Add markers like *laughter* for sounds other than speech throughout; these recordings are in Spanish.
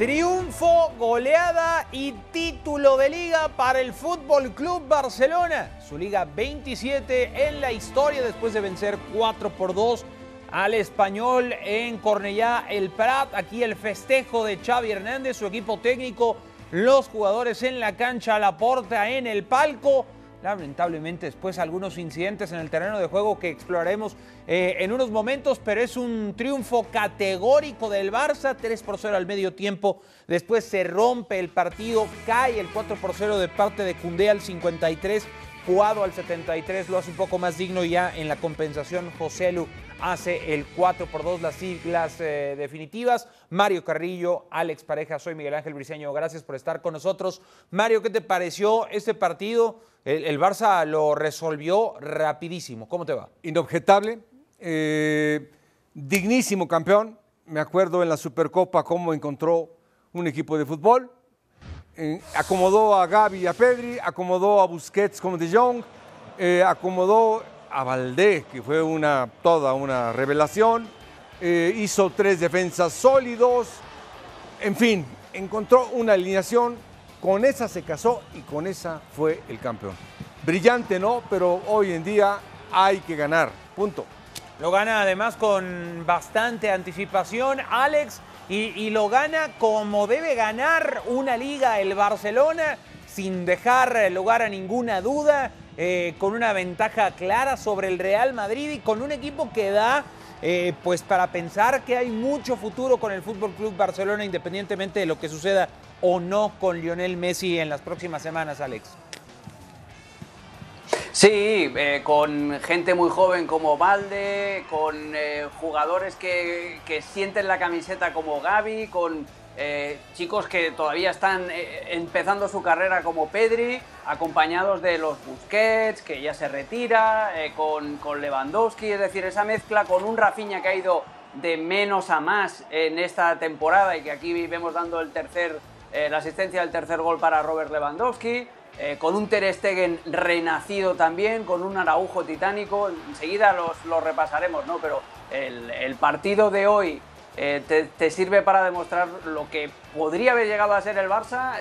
Triunfo, goleada y título de liga para el Fútbol Club Barcelona. Su liga 27 en la historia después de vencer 4 por 2 al español en Cornellá el Prat. Aquí el festejo de Xavi Hernández, su equipo técnico, los jugadores en la cancha, la porta en el palco. Lamentablemente después algunos incidentes en el terreno de juego que exploraremos eh, en unos momentos, pero es un triunfo categórico del Barça, 3 por 0 al medio tiempo, después se rompe el partido, cae el 4 por 0 de parte de Cundé al 53, jugado al 73, lo hace un poco más digno ya en la compensación José Lu hace el 4 por 2 las siglas eh, definitivas. Mario Carrillo, Alex Pareja, soy Miguel Ángel Briceño, gracias por estar con nosotros. Mario, ¿qué te pareció este partido? El, Barça lo resolvió rapidísimo. ¿Cómo te va? Inobjetable, eh, dignísimo campeón. Me acuerdo en la Supercopa cómo encontró un equipo de fútbol. Eh, acomodó a Gaby y a Pedri, acomodó a Busquets como de Jong, eh, acomodó a Valdé, que fue una, toda una revelación. hizo tres defensas sólidos. En fin, encontró una alineación con esa se casó y con esa fue el campeón. Brillante, ¿no? Pero hoy en día hay que ganar. Punto. Lo gana además con bastante anticipación, Alex, y, lo gana como debe ganar una liga el Barcelona, sin dejar lugar a ninguna duda, eh, con una ventaja clara sobre el Real Madrid y con un equipo que da eh, pues para pensar que hay mucho futuro con el Fútbol Club Barcelona, independientemente de lo que suceda o no con Lionel Messi en las próximas semanas, Alex? Sí, eh, con gente muy joven como Valde, con eh, jugadores que, sienten la camiseta como Gaby, con eh, chicos que todavía están empezando su carrera como Pedri, acompañados de los Busquets, que ya se retira, con, con, Lewandowski, es decir, esa mezcla con un Rafinha que ha ido de menos a más en esta temporada y que aquí vemos dando el tercer la asistencia del tercer gol para Robert Lewandowski, eh, con un Ter Stegen renacido también, con un Araujo titánico, enseguida los, repasaremos, ¿no? Pero el, partido de hoy eh, te, sirve para demostrar lo que podría haber llegado a ser el Barça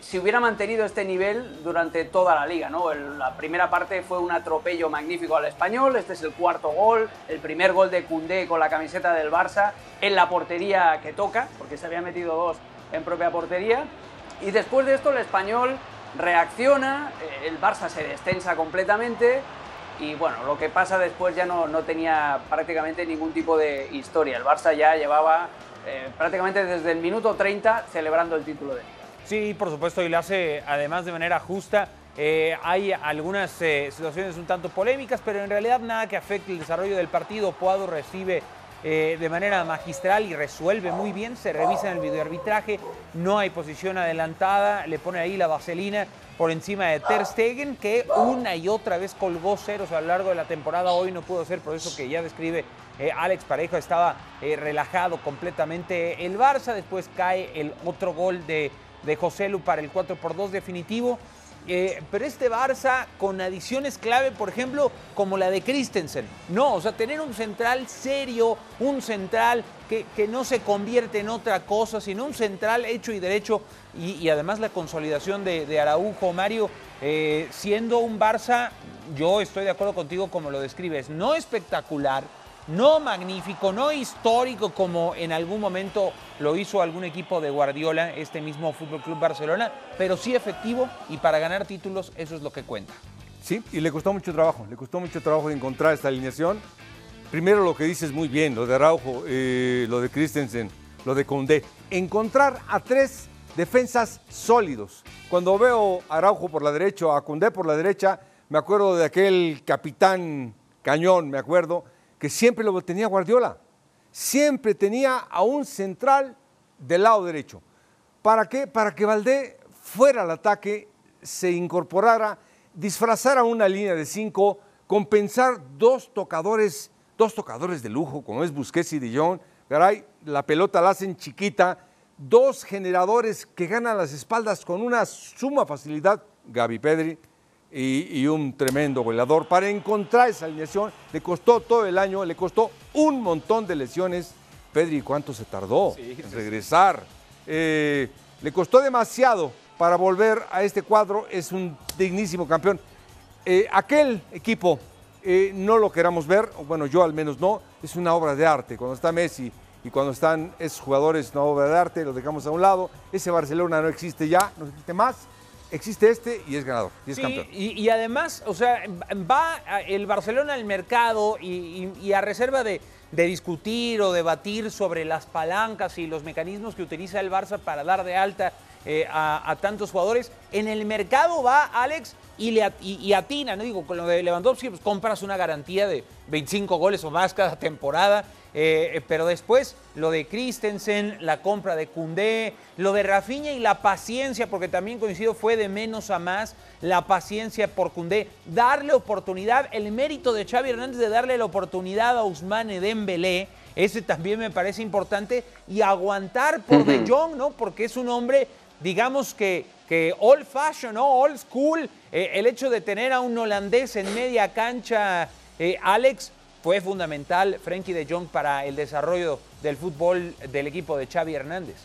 si hubiera mantenido este nivel durante toda la liga, ¿no? la primera parte fue un atropello magnífico al español, este es el cuarto gol, el primer gol de Cundé con la camiseta del Barça en la portería que toca, porque se había metido dos en propia portería. Y después de esto el español reacciona, eh, el Barça se destensa completamente y bueno, lo que pasa después ya no, no tenía prácticamente ningún tipo de historia. El Barça ya llevaba eh, prácticamente desde el minuto 30 celebrando el título de Liga. Sí, por supuesto, y lo hace además de manera justa. Eh, hay algunas situaciones un tanto polémicas, pero en realidad nada que afecte el desarrollo del partido. Puado recibe eh, de manera magistral y resuelve muy bien. Se revisa en el videoarbitraje, no hay posición adelantada, le pone ahí la vaselina por encima de Ter Stegen, que una y otra vez colgó ceros a lo largo de la temporada. Hoy no pudo ser, por eso que ya describe eh, Alex Parejo, estaba eh, relajado completamente el Barça. Después cae el otro gol de, de José Lu para el 4 por 2 definitivo. Eh, pero este Barça con adiciones clave, por ejemplo, como la de Christensen. No, o sea, tener un central serio, un central que, no se convierte en otra cosa, sino un central hecho y derecho. Y, además la consolidación de, Araujo, Mario, eh, siendo un Barça, yo estoy de acuerdo contigo como lo describes, no espectacular, no magnífico, no histórico como en algún momento lo hizo algún equipo de Guardiola, este mismo Fútbol Club Barcelona, pero sí efectivo y para ganar títulos eso es lo que cuenta. Sí, y le costó mucho trabajo, le costó mucho trabajo encontrar esta alineación. Primero lo que dices muy bien, lo de Araujo, eh, lo de Christensen, lo de Condé. Encontrar a tres defensas sólidos. Cuando veo a Araujo por la derecha, a Condé por la derecha, me acuerdo de aquel capitán cañón, me acuerdo, que siempre lo tenía Guardiola. Siempre tenía a un central del lado derecho. ¿Para qué? Para que Valdé fuera al ataque, se incorporara, disfrazara una línea de cinco, compensar dos tocadores, dos tocadores de lujo, como es Busquets y Jong. Garay, la pelota la hacen chiquita, dos generadores que ganan las espaldas con una suma facilidad, Gaby Pedri, y, un tremendo goleador. Para encontrar esa alineación le costó todo el año, le costó un montón de lesiones. Pedri, ¿cuánto se tardó en regresar? eh, le costó demasiado para volver a este cuadro, es un dignísimo campeón. Eh, aquel equipo eh, no lo queramos ver, bueno, yo al menos no, es una obra de arte. Cuando está Messi y cuando están esos jugadores, una obra de arte, lo dejamos a un lado. Ese Barcelona no existe ya, no existe más. Existe este y es ganador, y es campeón. Y, además, o sea, va el Barcelona al mercado y, a reserva de, discutir o debatir sobre las palancas y los mecanismos que utiliza el Barça para dar de alta eh, a, tantos jugadores. En el mercado va Alex y, le, y, atina, ¿no? Digo, con lo de Lewandowski, pues compras una garantía de 25 goles o más cada temporada. Eh, eh, pero después lo de Christensen, la compra de Cundé, lo de Rafinha y la paciencia, porque también coincido, fue de menos a más la paciencia por Cundé. Darle oportunidad, el mérito de Xavi Hernández de darle la oportunidad a Ousmane Dembélé, ese también me parece importante, y aguantar por De Jong, ¿no? Porque es un hombre, digamos que, que old fashion, ¿no? Old school. Eh, el hecho de tener a un holandés en media cancha, Alex, fue fundamental Frenkie de Jong para el desarrollo del fútbol del equipo de Xavi Hernández.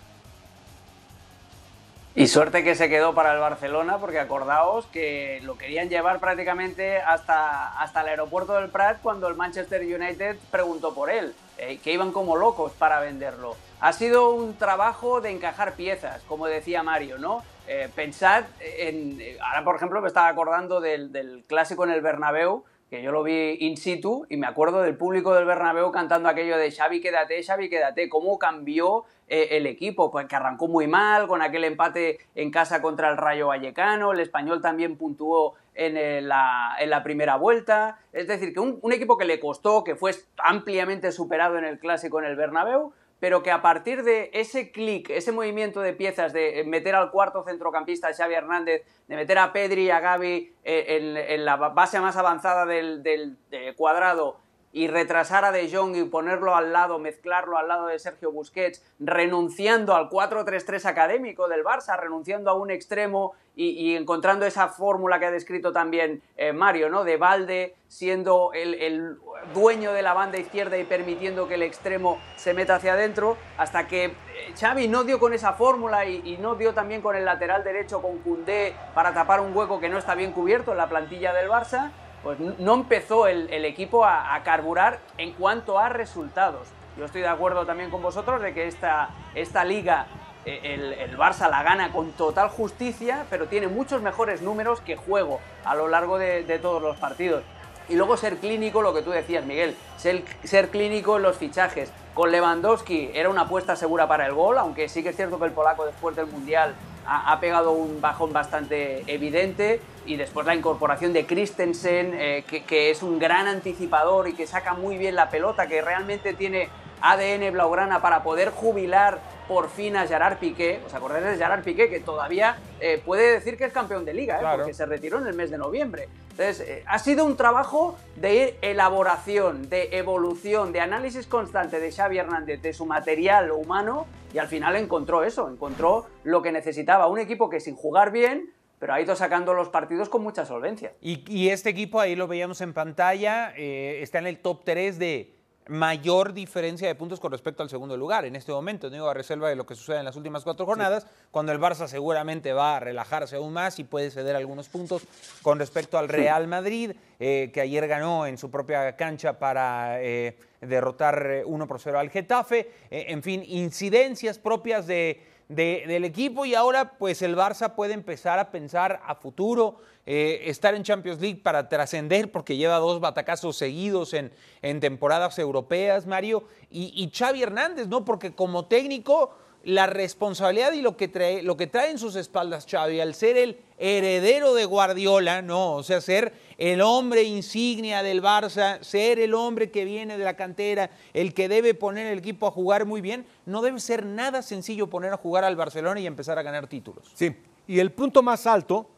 Y suerte que se quedó para el Barcelona, porque acordaos que lo querían llevar prácticamente hasta, hasta el aeropuerto del Prat cuando el Manchester United preguntó por él, eh, que iban como locos para venderlo. Ha sido un trabajo de encajar piezas, como decía Mario, ¿no? Eh, pensad en. Ahora, por ejemplo, me estaba acordando del, del clásico en el Bernabéu, que yo lo vi in situ y me acuerdo del público del Bernabéu cantando aquello de Xavi quédate, Xavi quédate, cómo cambió eh, el equipo, pues que arrancó muy mal con aquel empate en casa contra el Rayo Vallecano, el español también puntuó en, la, primera vuelta, es decir, que un, un equipo que le costó, que fue ampliamente superado en el clásico en el Bernabéu, pero que a partir de ese clic, ese movimiento de piezas de meter al cuarto centrocampista Xavi Hernández, de meter a Pedri y a Gaby eh, en, la base más avanzada del cuadrado y retrasar a De Jong y ponerlo al lado, mezclarlo al lado de Sergio Busquets, renunciando al 4-3-3 académico del Barça, renunciando a un extremo y, encontrando esa fórmula que ha descrito también eh, Mario, ¿no? De Valde siendo el, dueño de la banda izquierda y permitiendo que el extremo se meta hacia adentro, hasta que eh, Xavi no dio con esa fórmula y, no dio también con el lateral derecho con Cundé para tapar un hueco que no está bien cubierto en la plantilla del Barça pues no empezó el, equipo a, carburar en cuanto a resultados. Yo estoy de acuerdo también con vosotros de que esta, esta liga eh, el, Barça la gana con total justicia, pero tiene muchos mejores números que juego a lo largo de, todos los partidos. Y luego ser clínico, lo que tú decías, Miguel, ser, ser, clínico en los fichajes. Con Lewandowski era una apuesta segura para el gol, aunque sí que es cierto que el polaco después del Mundial ha, pegado un bajón bastante evidente y después la incorporación de Christensen, eh, que, es un gran anticipador y que saca muy bien la pelota, que realmente tiene ADN blaugrana para poder jubilar por fin a Gerard Piqué. ¿Os acordáis de Gerard Piqué? Que todavía eh, puede decir que es campeón de liga, ¿eh? porque se retiró en el mes de noviembre. Entonces, ha sido un trabajo de elaboración, de evolución, de análisis constante de Xavi Hernández, de su material humano, y al final encontró eso, encontró lo que necesitaba, un equipo que sin jugar bien, pero ha ido sacando los partidos con mucha solvencia. Y, este equipo, ahí lo veíamos en pantalla, eh, está en el top 3 de mayor diferencia de puntos con respecto al segundo lugar en este momento, digo, a reserva de lo que sucede en las últimas cuatro jornadas, cuando el Barça seguramente va a relajarse aún más y puede ceder algunos puntos con respecto al Real Madrid, eh, que ayer ganó en su propia cancha para eh, derrotar 1 por 0 al Getafe, eh, en fin, incidencias propias de del equipo y ahora pues el Barça puede empezar a pensar a futuro, eh, estar en Champions League para trascender porque lleva dos batacazos seguidos en, temporadas europeas, Mario, y, y Xavi Hernández, ¿no? Porque como técnico la responsabilidad y lo que trae, lo que trae en sus espaldas Xavi al ser el heredero de Guardiola, no, o sea, ser el hombre insignia del Barça, ser el hombre que viene de la cantera, el que debe poner el equipo a jugar muy bien, no debe ser nada sencillo poner a jugar al Barcelona y empezar a ganar títulos. Sí, y el punto más alto,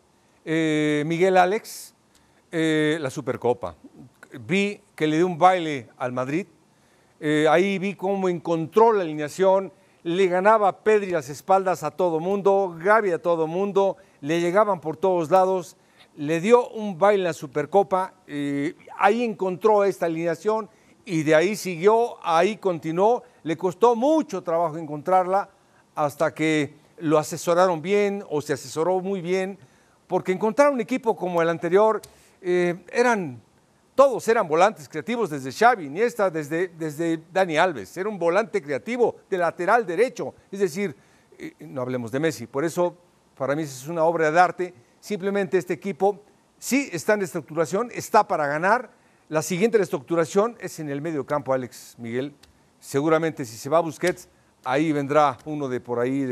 eh, Miguel Alex, eh, la Supercopa. Vi que le dio un baile al Madrid, eh, ahí vi cómo encontró la alineación, le ganaba Pedri las espaldas a todo mundo, Gaby a todo mundo, le llegaban por todos lados, le dio un baile en la Supercopa, ahí encontró esta alineación y de ahí siguió, ahí continuó, le costó mucho trabajo encontrarla, hasta que lo asesoraron bien o se asesoró muy bien, porque encontrar un equipo como el anterior eh, eran todos eran volantes creativos, desde Xavi, Iniesta, desde, desde Dani Alves. Era un volante creativo de lateral derecho. Es decir, eh, no hablemos de Messi. Por eso, para mí es una obra de arte. Simplemente este equipo sí está en estructuración, está para ganar. La siguiente reestructuración es en el medio campo, Alex Miguel. Seguramente si se va a Busquets, ahí vendrá uno de por ahí,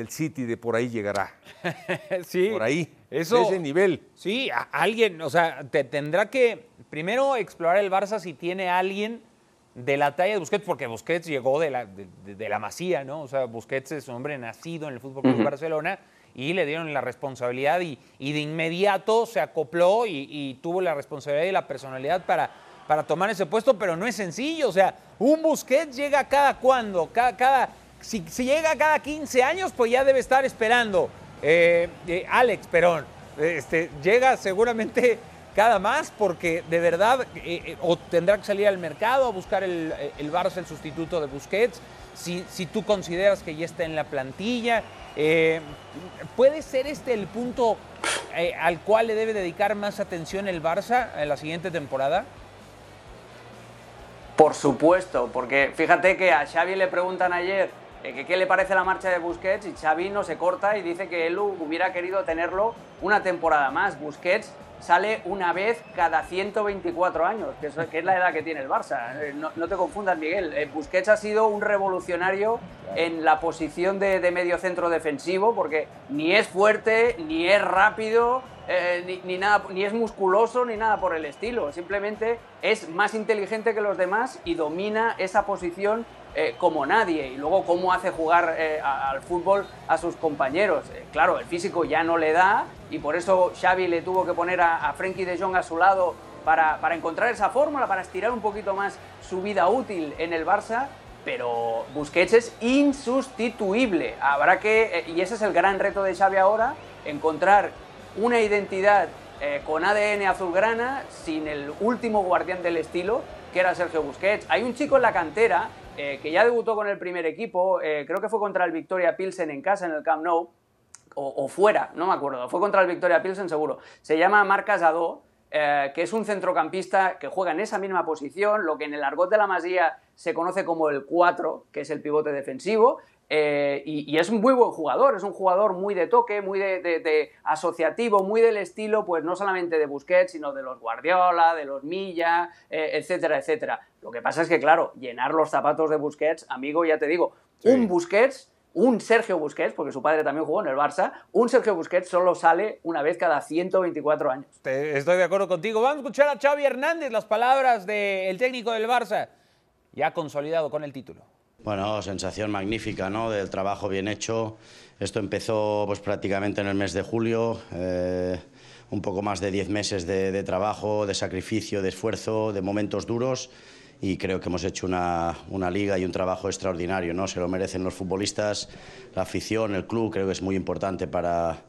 del City, de por ahí llegará. *laughs* sí. Por ahí. Eso, ese nivel. Sí, alguien, o sea, te tendrá que primero explorar el Barça si tiene alguien de la talla de Busquets, porque Busquets llegó de la, de, la masía, ¿no? O sea, Busquets es un hombre nacido en el Fútbol Club Barcelona y le dieron la responsabilidad y, y de inmediato se acopló y, tuvo la responsabilidad y la personalidad para, para tomar ese puesto, pero no es sencillo. O sea, un Busquets llega cada cuándo, cada, cada si, llega cada 15 años, pues ya debe estar esperando eh, eh, Alex Perón, este, llega seguramente cada más porque de verdad eh, o tendrá que salir al mercado a buscar el, Barça el sustituto de Busquets. Si, tú consideras que ya está en la plantilla, ¿puede ser este el punto al cual le debe dedicar más atención el Barça en la siguiente temporada? Por supuesto, porque fíjate que a Xavi le preguntan ayer eh, ¿Qué le parece la marcha de Busquets? Y Xavi no se corta y dice que él hubiera querido tenerlo una temporada más. Busquets sale una vez cada 124 años, que es, la edad que tiene el Barça. Eh, no, te confundas, Miguel. Eh, Busquets ha sido un revolucionario en la posición de, medio centro defensivo, porque ni es fuerte, ni es rápido, ni, nada, ni es musculoso, ni nada por el estilo. Simplemente es más inteligente que los demás y domina esa posición eh, como nadie y luego cómo hace jugar eh, al fútbol a sus compañeros. Eh, claro, el físico ya no le da y por eso Xavi le tuvo que poner a, a Frenkie de Jong a su lado para, para, encontrar esa fórmula, para estirar un poquito más su vida útil en el Barça. Pero Busquets es insustituible. Habrá que, y ese es el gran reto de Xavi ahora, encontrar una identidad con ADN azulgrana sin el último guardián del estilo, que era Sergio Busquets. Hay un chico en la cantera eh, que ya debutó con el primer equipo, eh, creo que fue contra el Victoria Pilsen en casa, en el Camp Nou, o, fuera, no me acuerdo, fue contra el Victoria Pilsen seguro. Se llama Marcas Adó, eh, que es un centrocampista que juega en esa misma posición, lo que en el argot de la Masía se conoce como el 4, que es el pivote defensivo, eh, y, es un muy buen jugador, es un jugador muy de toque, muy de, asociativo, muy del estilo, pues no solamente de Busquets, sino de los Guardiola, de los Milla, eh, etcétera, etcétera. Lo que pasa es que, claro, llenar los zapatos de Busquets, amigo, ya te digo, un Busquets, un Sergio Busquets, porque su padre también jugó en el Barça, un Sergio Busquets solo sale una vez cada 124 años. Estoy de acuerdo contigo. Vamos a escuchar a Xavi Hernández, las palabras del técnico del Barça, ya consolidado con el título. Bueno, sensación magnífica, ¿no? Del trabajo bien hecho. Esto empezó pues prácticamente en el mes de julio. Eh, un poco más de 10 meses de, trabajo, de sacrificio, de esfuerzo, de momentos duros y creo que hemos hecho una, una, liga y un trabajo extraordinario, ¿no? Se lo merecen los futbolistas, la afición, el club, creo que es muy importante para,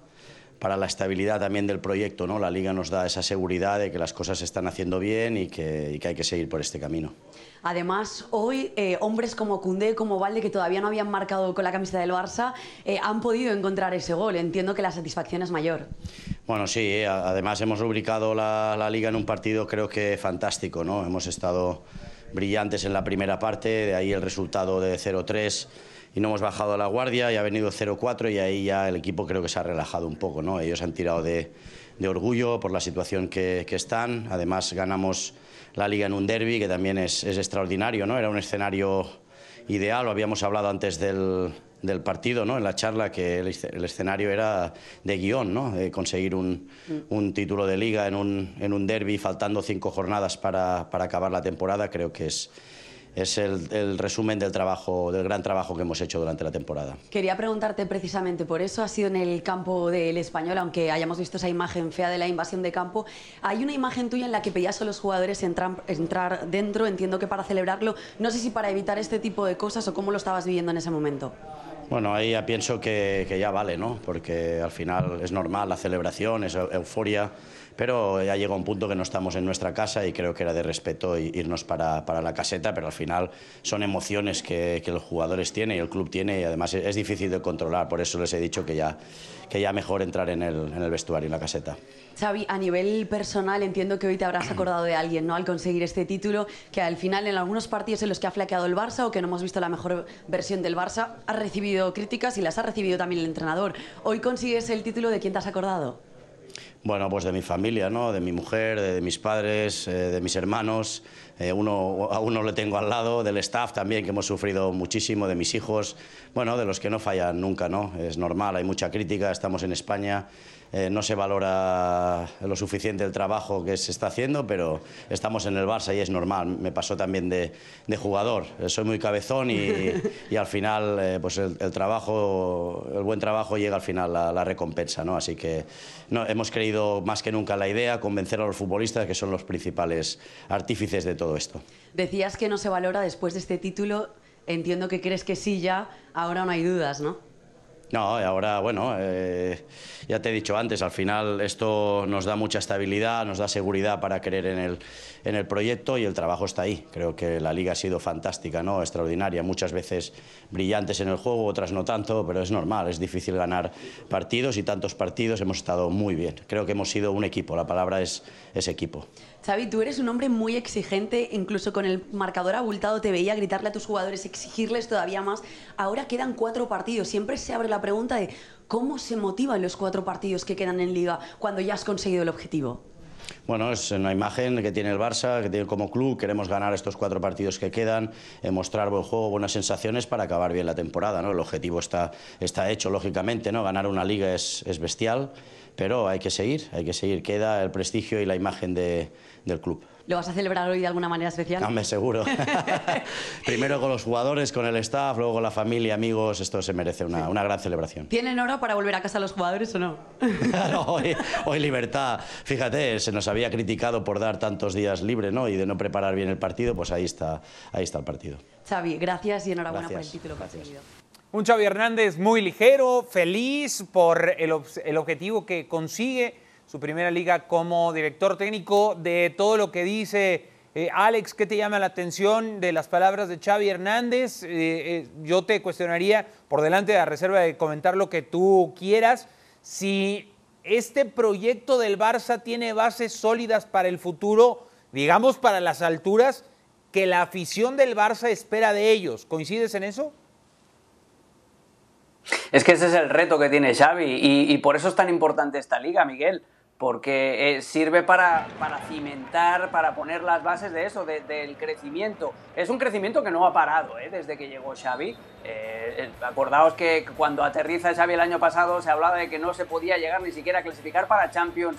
para la estabilidad también del proyecto. ¿no? La Liga nos da esa seguridad de que las cosas se están haciendo bien y que, hay que seguir por este camino. Además, hoy eh, hombres como Cundé, como Valde, que todavía no habían marcado con la camiseta del Barça, eh, han podido encontrar ese gol. Entiendo que la satisfacción es mayor. Bueno, sí, eh, además hemos rubricado la, la, Liga en un partido creo que fantástico. ¿no? Hemos estado brillantes en la primera parte, de ahí el resultado de 0-3 y no hemos bajado la guardia y ha venido 0-4 y ahí ya el equipo creo que se ha relajado un poco. ¿no? Ellos han tirado de, de orgullo por la situación que, que, están. Además ganamos la liga en un derby que también es, es extraordinario. ¿no? Era un escenario ideal, lo habíamos hablado antes del, del partido, ¿no? en la charla, que el, el escenario era de guion, ¿no? de conseguir un, mm. un, título de liga en un, en un derby faltando cinco jornadas para, para acabar la temporada, creo que es es el, resumen del trabajo, del gran trabajo que hemos hecho durante la temporada. Quería preguntarte precisamente por eso, ha sido en el campo del español, aunque hayamos visto esa imagen fea de la invasión de campo, hay una imagen tuya en la que pedías a los jugadores entrar, entrar dentro, entiendo que para celebrarlo, no sé si para evitar este tipo de cosas o cómo lo estabas viviendo en ese momento. Bueno, ahí ya pienso que, que ya vale, ¿no? Porque al final es normal la celebración, es euforia pero ya llega un punto que no estamos en nuestra casa y creo que era de respeto irnos para, para la caseta, pero al final son emociones que, los jugadores tienen y el club tiene y además es, difícil de controlar, por eso les he dicho que ya, que ya mejor entrar en el, en el vestuario, en la caseta. Xavi, a nivel personal entiendo que hoy te habrás acordado de alguien, ¿no? Al conseguir este título, que al final en algunos partidos en los que ha flaqueado el Barça o que no hemos visto la mejor versión del Barça, ha recibido críticas y las ha recibido también el entrenador. Hoy consigues el título, ¿de quién te has acordado? Bueno, pues de mi familia, ¿no? de mi mujer, de, mis padres, eh, de mis hermanos. Eh, uno, a uno le tengo al lado, del staff también, que hemos sufrido muchísimo, de mis hijos. Bueno, de los que no fallan nunca, ¿no? Es normal, hay mucha crítica, estamos en España. Eh, no se valora lo suficiente el trabajo que se está haciendo, pero estamos en el Barça y es normal. Me pasó también de, jugador. Soy muy cabezón *laughs* y, al final eh, pues el, trabajo, el buen trabajo llega al final la, la recompensa. ¿no? Así que no, hemos creído más que nunca en la idea, convencer a los futbolistas que son los principales artífices de todo esto. Decías que no se valora después de este título. Entiendo que crees que sí ya, ahora no hay dudas, ¿no? No, ahora, bueno, eh, ya te he dicho antes, al final esto nos da mucha estabilidad, nos da seguridad para creer en el, en el proyecto y el trabajo está ahí. Creo que la liga ha sido fantástica, ¿no? extraordinaria, muchas veces brillantes en el juego, otras no tanto, pero es normal, es difícil ganar partidos y tantos partidos hemos estado muy bien. Creo que hemos sido un equipo, la palabra es, es equipo. Xavi, tú eres un hombre muy exigente, incluso con el marcador abultado te veía gritarle a tus jugadores, exigirles todavía más. Ahora quedan cuatro partidos, siempre se abre la pregunta de cómo se motivan los cuatro partidos que quedan en liga cuando ya has conseguido el objetivo. Bueno, es una imagen que tiene el Barça, que tiene como club. Queremos ganar estos cuatro partidos que quedan, eh, mostrar buen juego, buenas sensaciones para acabar bien la temporada. ¿no? El objetivo está, está hecho, lógicamente. ¿no? Ganar una liga es, es bestial, pero hay que seguir, hay que seguir. Queda el prestigio y la imagen de, del club. ¿Lo vas a celebrar hoy de alguna manera especial? No, me seguro. *laughs* *laughs* Primero con los jugadores, con el staff, luego con la familia, amigos. Esto se merece una, una gran celebración. ¿Tienen hora para volver a casa los jugadores o no? *laughs* hoy, hoy, libertad. Fíjate, se nos había criticado por dar tantos días libres ¿no? y de no preparar bien el partido, pues ahí está, ahí está el partido. Xavi, gracias y enhorabuena por el título conseguido. Un Xavi Hernández muy ligero, feliz por el, objetivo que consigue su primera liga como director técnico. De todo lo que dice eh, Alex, ¿qué te llama la atención de las palabras de Xavi Hernández? Eh, eh, yo te cuestionaría, por delante de la reserva de comentar lo que tú quieras, si este proyecto del Barça tiene bases sólidas para el futuro, digamos para las alturas que la afición del Barça espera de ellos. ¿Coincides en eso? Es que ese es el reto que tiene Xavi y por eso es tan importante esta liga, Miguel porque eh, sirve para, cimentar, para poner las bases de eso, del crecimiento. Es un crecimiento que no ha parado ¿eh? desde que llegó Xavi. Eh, acordaos que cuando aterriza Xavi el año pasado se hablaba de que no se podía llegar ni siquiera a clasificar para Champions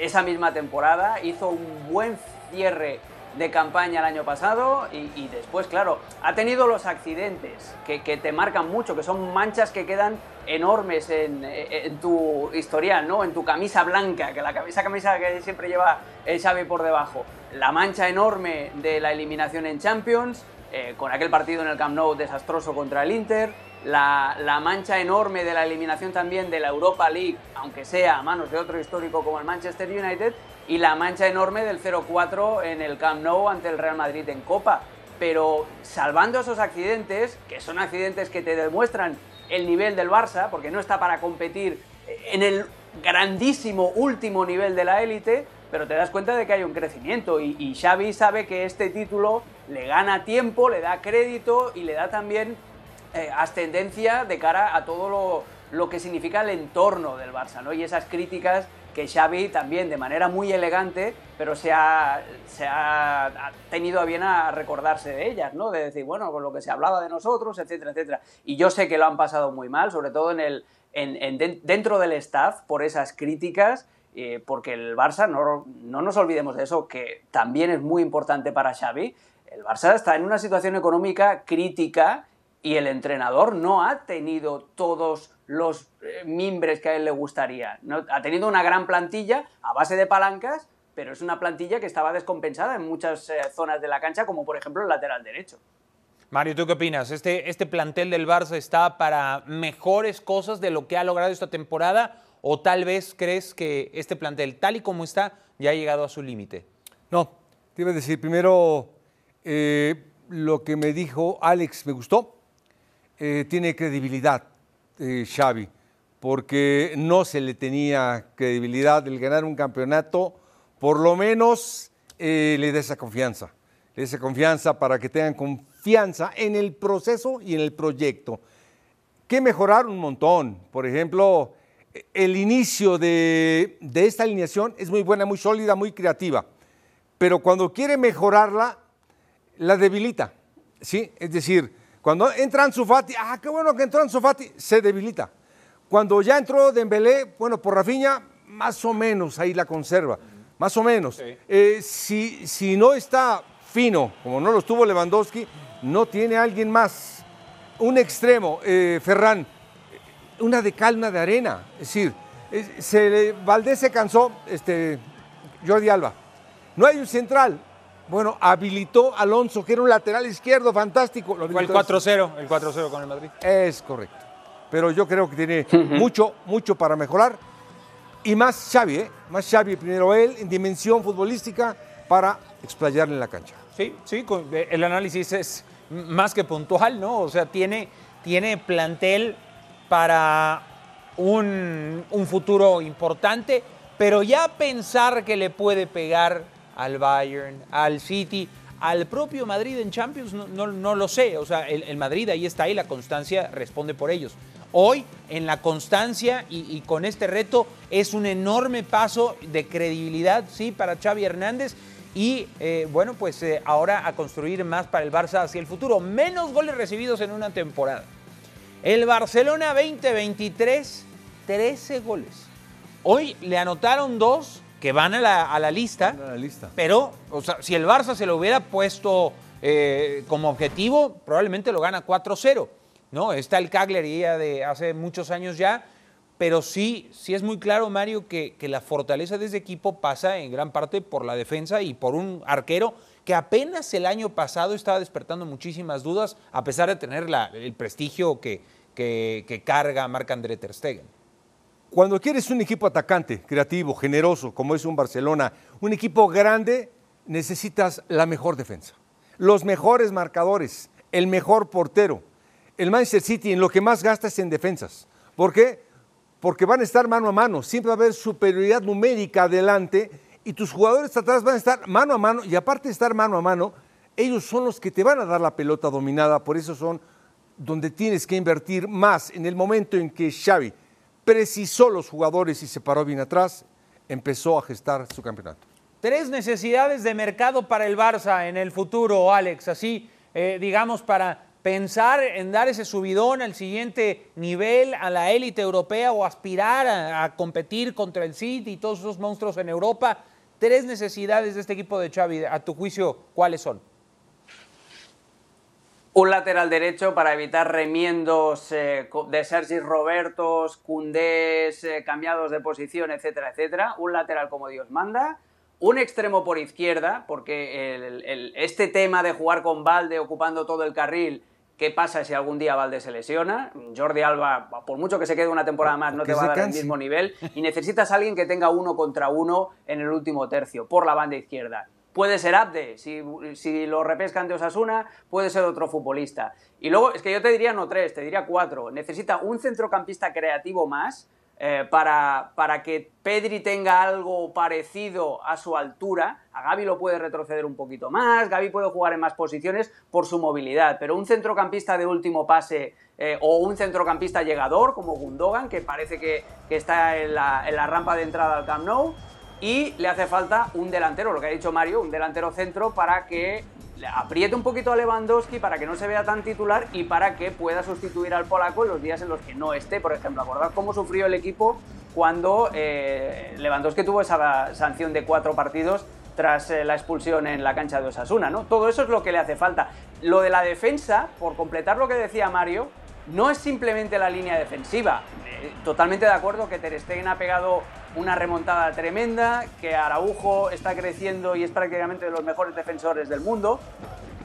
esa misma temporada. Hizo un buen cierre de campaña el año pasado y, después, claro, ha tenido los accidentes que, te marcan mucho, que son manchas que quedan enormes en, tu historial, ¿no? En tu camisa blanca, que la camisa, camisa que siempre lleva el Xavi por debajo. La mancha enorme de la eliminación en Champions, eh, con aquel partido en el Camp Nou desastroso contra el Inter, la, la, mancha enorme de la eliminación también de la Europa League, aunque sea a manos de otro histórico como el Manchester United, y la mancha enorme del 0-4 en el Camp Nou ante el Real Madrid en Copa. Pero salvando esos accidentes, que son accidentes que te demuestran el nivel del Barça, porque no está para competir en el grandísimo último nivel de la élite, pero te das cuenta de que hay un crecimiento y, Xavi sabe que este título le gana tiempo, le da crédito y le da también eh, ascendencia de cara a todo lo, lo, que significa el entorno del Barça, ¿no? Y esas críticas que Xavi también de manera muy elegante, pero se ha, se ha, tenido a bien a recordarse de ellas, ¿no? De decir, bueno, con lo que se hablaba de nosotros, etcétera, etcétera. Y yo sé que lo han pasado muy mal, sobre todo en el, en, dentro del staff, por esas críticas, eh, porque el Barça, no, no nos olvidemos de eso, que también es muy importante para Xavi, el Barça está en una situación económica crítica y el entrenador no ha tenido todos los eh, mimbres que a él le gustaría. ¿no? Ha tenido una gran plantilla a base de palancas, pero es una plantilla que estaba descompensada en muchas eh, zonas de la cancha, como por ejemplo el lateral derecho. Mario, ¿tú qué opinas? ¿Este, ¿Este plantel del Barça está para mejores cosas de lo que ha logrado esta temporada ¿O tal vez crees que este plantel, tal y como está, ya ha llegado a su límite? No, te iba a decir, primero, eh, lo que me dijo Alex me gustó. Eh, tiene credibilidad eh, Xavi, porque no se le tenía credibilidad el ganar un campeonato, por lo menos le da esa confianza, le da esa confianza para que tengan confianza en el proceso y en el proyecto. ¿Qué mejorar? Un montón. Por ejemplo, el inicio de, de esta alineación es muy buena, muy sólida, muy creativa, pero cuando quiere mejorarla, la debilita. ¿sí? Es decir, cuando entra Ansu Fati, ah, qué bueno que entró Ansu Fati, se debilita. Cuando ya entró Dembélé, bueno, por Rafinha, más o menos ahí la conserva, más o menos. Eh, si, si no está fino, como no lo estuvo Lewandowski, no tiene alguien más. Un extremo, eh, Ferran, una de calma de arena. Es decir, se, Valdés se cansó, este, Jordi Alba. No hay un central, bueno, habilitó Alonso, que era un lateral izquierdo fantástico. Fue el 4-0, el 4-0 con el Madrid. Es correcto. Pero yo creo que tiene mucho, mucho para mejorar. Y más Xavi, ¿eh? Más Xavi, primero él, en dimensión futbolística, para explayarle en la cancha. Sí, sí, el análisis es más que puntual, ¿no? O sea, tiene, tiene plantel para un, un futuro importante, pero ya pensar que le puede pegar al Bayern, al City, al propio Madrid en Champions, no, lo sé. O sea, el, Madrid ahí está y la constancia responde por ellos. Hoy, en la constancia y, con este reto, es un enorme paso de credibilidad, sí, para Xavi Hernández. Y eh, bueno, pues eh, ahora a construir más para el Barça hacia el futuro. Menos goles recibidos en una temporada. El Barcelona 2023, 13 goles. Hoy le anotaron dos que van a la, lista, Pero, o sea, si el Barça se lo hubiera puesto eh, como objetivo, probablemente lo gana 4-0. ¿no? Está el Cagliari de hace muchos años ya, pero sí, sí es muy claro, Mario, que, la fortaleza de ese equipo pasa en gran parte por la defensa y por un arquero que apenas el año pasado estaba despertando muchísimas dudas, a pesar de tener el prestigio que, que, que carga Marc-André Ter Stegen. Cuando quieres un equipo atacante, creativo, generoso, como es un Barcelona, un equipo grande, necesitas la mejor defensa, los mejores marcadores, el mejor portero. El Manchester City en lo que más gasta es en defensas. ¿Por qué? Porque van a estar mano a mano, siempre va a haber superioridad numérica adelante y tus jugadores atrás van a estar mano a mano y aparte de estar mano a mano, ellos son los que te van a dar la pelota dominada, por eso son donde tienes que invertir más en el momento en que Xavi precisó los jugadores y se paró bien atrás, empezó a gestar su campeonato. Tres necesidades de mercado para el Barça en el futuro, Alex, así, eh, digamos, para pensar en dar ese subidón al siguiente nivel, a la élite europea o aspirar a, a, competir contra el City y todos esos monstruos en Europa. Tres necesidades de este equipo de Xavi, a tu juicio, ¿cuáles son? Un lateral derecho para evitar remiendos eh, de Sergi Robertos, Cundés, eh, cambiados de posición, etcétera, etcétera. Un lateral como Dios manda. Un extremo por izquierda, porque este tema de jugar con Valde ocupando todo el carril, ¿qué pasa si algún día Valde se lesiona? Jordi Alba, por mucho que se quede una temporada más, no te va a dar el mismo nivel. Y necesitas a alguien que tenga uno contra uno en el último tercio, por la banda izquierda. Puede ser Abde, si, lo repescan de Osasuna, puede ser otro futbolista. Y luego, es que yo te diría no tres, te diría cuatro. Necesita un centrocampista creativo más eh, para, para, que Pedri tenga algo parecido a su altura. A Gaby lo puede retroceder un poquito más, Gaby puede jugar en más posiciones por su movilidad, pero un centrocampista de último pase eh, o un centrocampista llegador como Gundogan, que parece que, está en la, en la rampa de entrada al Camp Nou y le hace falta un delantero, lo que ha dicho Mario, un delantero centro para que apriete un poquito a Lewandowski para que no se vea tan titular y para que pueda sustituir al polaco en los días en los que no esté. Por ejemplo, acordad cómo sufrió el equipo cuando eh, Lewandowski tuvo esa sanción de cuatro partidos tras eh, la expulsión en la cancha de Osasuna, ¿no? Todo eso es lo que le hace falta. Lo de la defensa, por completar lo que decía Mario, no es simplemente la línea defensiva. Eh, totalmente de acuerdo que Ter Stegen ha pegado una remontada tremenda, que Araujo está creciendo y es prácticamente de los mejores defensores del mundo,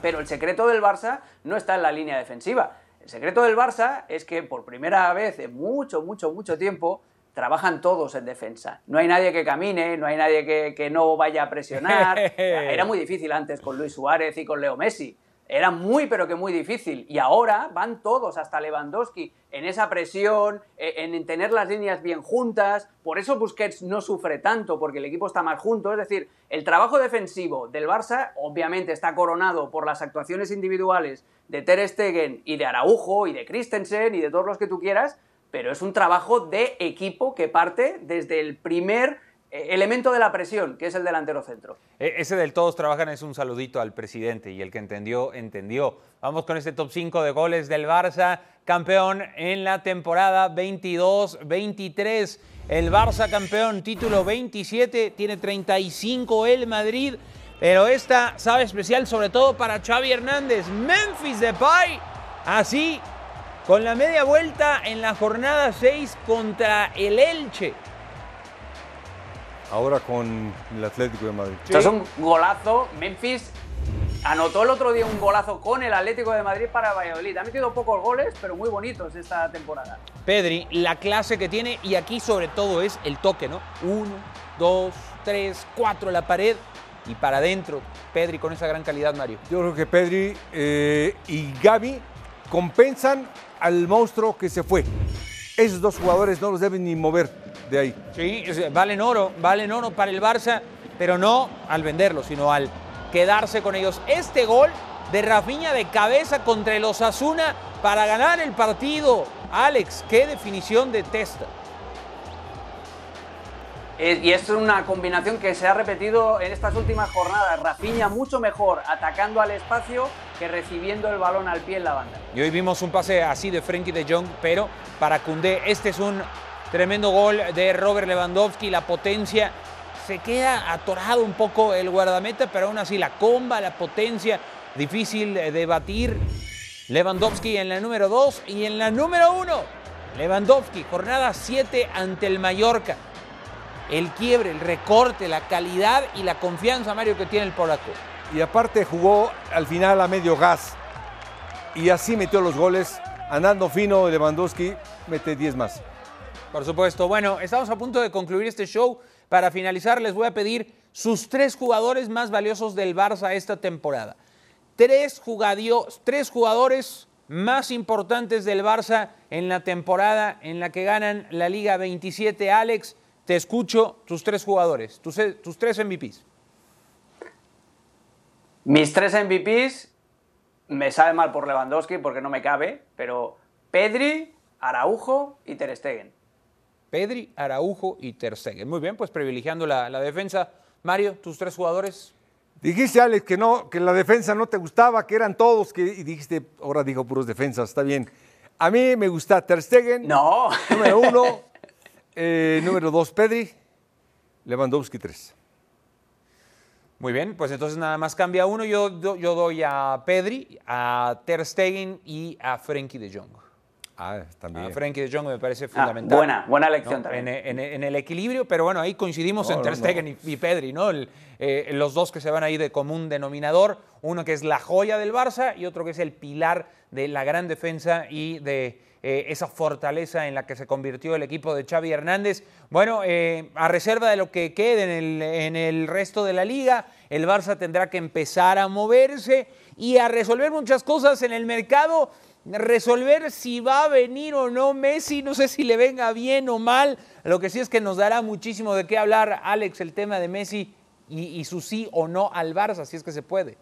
pero el secreto del Barça no está en la línea defensiva. El secreto del Barça es que por primera vez en mucho, mucho, mucho tiempo trabajan todos en defensa. No hay nadie que camine, no hay nadie que, que no vaya a presionar. *laughs* Era muy difícil antes con Luis Suárez y con Leo Messi. Era muy, pero que muy difícil. Y ahora van todos, hasta Lewandowski, en esa presión, e, en tener las líneas bien juntas. Por eso Busquets no sufre tanto, porque el equipo está más junto. Es decir, el trabajo defensivo del Barça obviamente está coronado por las actuaciones individuales de Ter Stegen y de Araujo y de Christensen y de todos los que tú quieras, pero es un trabajo de equipo que parte desde el primer elemento de la presión, que es el delantero centro. E, ese del todos trabajan es un saludito al presidente y el que entendió, entendió. Vamos con este top 5 de goles del Barça, campeón en la temporada 22-23. El Barça campeón, título 27, tiene 35 el Madrid, pero esta sabe especial sobre todo para Xavi Hernández. Memphis Depay, así, con la media vuelta en la jornada 6 contra el Elche ahora con el Atlético de Madrid. Esto es un golazo. Memphis anotó el otro día un golazo con el Atlético de Madrid para Valladolid. Ha metido pocos goles, pero muy bonitos esta temporada. Pedri, la clase que tiene, y aquí sobre todo es el toque, ¿no? Uno, dos, tres, cuatro, la pared y para adentro. Pedri con esa gran calidad, Mario. Yo creo que Pedri eh, y Gaby compensan al monstruo que se fue. Esos dos jugadores no los deben ni mover de ahí. Sí, valen oro, valen oro para el Barça, pero no al venderlo, sino al quedarse con ellos. Este gol de Rafinha de cabeza contra el Osasuna para ganar el partido. Alex, qué definición de testa. Y es una combinación que se ha repetido en estas últimas jornadas. Rafinha mucho mejor atacando al espacio que recibiendo el balón al pie en la banda. Y hoy vimos un pase así de Frenkie de Jong, pero para Cundé este es un Tremendo gol de Robert Lewandowski, la potencia. Se queda atorado un poco el guardameta, pero aún así la comba, la potencia, difícil de batir. Lewandowski en la número 2 y en la número 1. Lewandowski, jornada 7 ante el Mallorca. El quiebre, el recorte, la calidad y la confianza, Mario, que tiene el polaco. Y aparte jugó al final a medio gas. Y así metió los goles. Andando fino, Lewandowski mete 10 más. Por supuesto. Bueno, estamos a punto de concluir este show. Para finalizar, les voy a pedir sus tres jugadores más valiosos del Barça esta temporada. Tres, tres jugadores más importantes del Barça en la temporada en la que ganan la Liga 27. Alex, te escucho, tus tres jugadores, tus, tus tres MVPs. Mis tres MVPs, me sabe mal por Lewandowski porque no me cabe, pero Pedri, Araujo y Ter Stegen. Pedri, Araujo y Ter Muy bien, pues privilegiando la, defensa. Mario, tus tres jugadores. Dijiste, Alex, que no, que la defensa no te gustaba, que eran todos, que, y dijiste, ahora dijo puros defensas, está bien. A mí me gusta Ter Stegen. No. Número uno. Eh, número dos, Pedri. Lewandowski, tres. Muy bien, pues entonces nada más cambia uno. Yo, yo doy a Pedri, a Ter Stegen y a Frenkie de Jong. Ah, también. A Frenkie de Jong me parece ah, fundamental. buena, buena elección también. En, el equilibrio, pero bueno, ahí coincidimos entre Stegen y, Pedri, ¿no? Eh, los dos que se van ahí de común denominador, uno que es la joya del Barça y otro que es el pilar de la gran defensa y de eh, esa fortaleza en la que se convirtió el equipo de Xavi Hernández. Bueno, eh, a reserva de lo que quede en el, en el resto de la liga, el Barça tendrá que empezar a moverse y a resolver muchas cosas en el mercado resolver si va a venir o no Messi, no sé si le venga bien o mal, lo que sí es que nos dará muchísimo de qué hablar Alex el tema de Messi y, su sí o no al Barça, si es que se puede.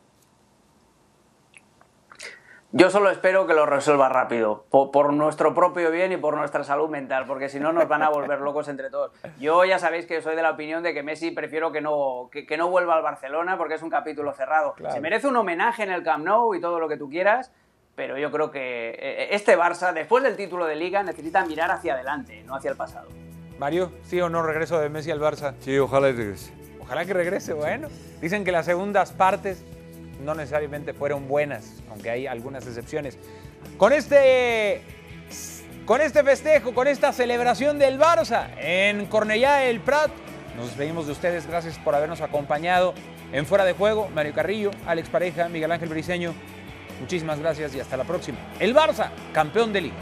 Yo solo espero que lo resuelva rápido, por, nuestro propio bien y por nuestra salud mental, porque si no nos van a volver locos entre todos. Yo ya sabéis que soy de la opinión de que Messi prefiero que no, que, no vuelva al Barcelona porque es un capítulo cerrado. Se merece un homenaje en el Camp Nou y todo lo que tú quieras, pero yo creo que eh, este Barça, después del título de liga, necesita mirar hacia adelante, no hacia el pasado. Mario, ¿sí o no regreso de Messi al Barça? Sí, ojalá regrese. Ojalá que regrese, bueno. Dicen que las segundas partes no necesariamente fueron buenas, aunque hay algunas excepciones. Con este, con este festejo, con esta celebración del Barça en Cornellá el Prat, nos despedimos de ustedes. Gracias por habernos acompañado en Fuera de Juego. Mario Carrillo, Alex Pareja, Miguel Ángel Briceño. Muchísimas gracias y hasta la próxima. El Barça, campeón de liga.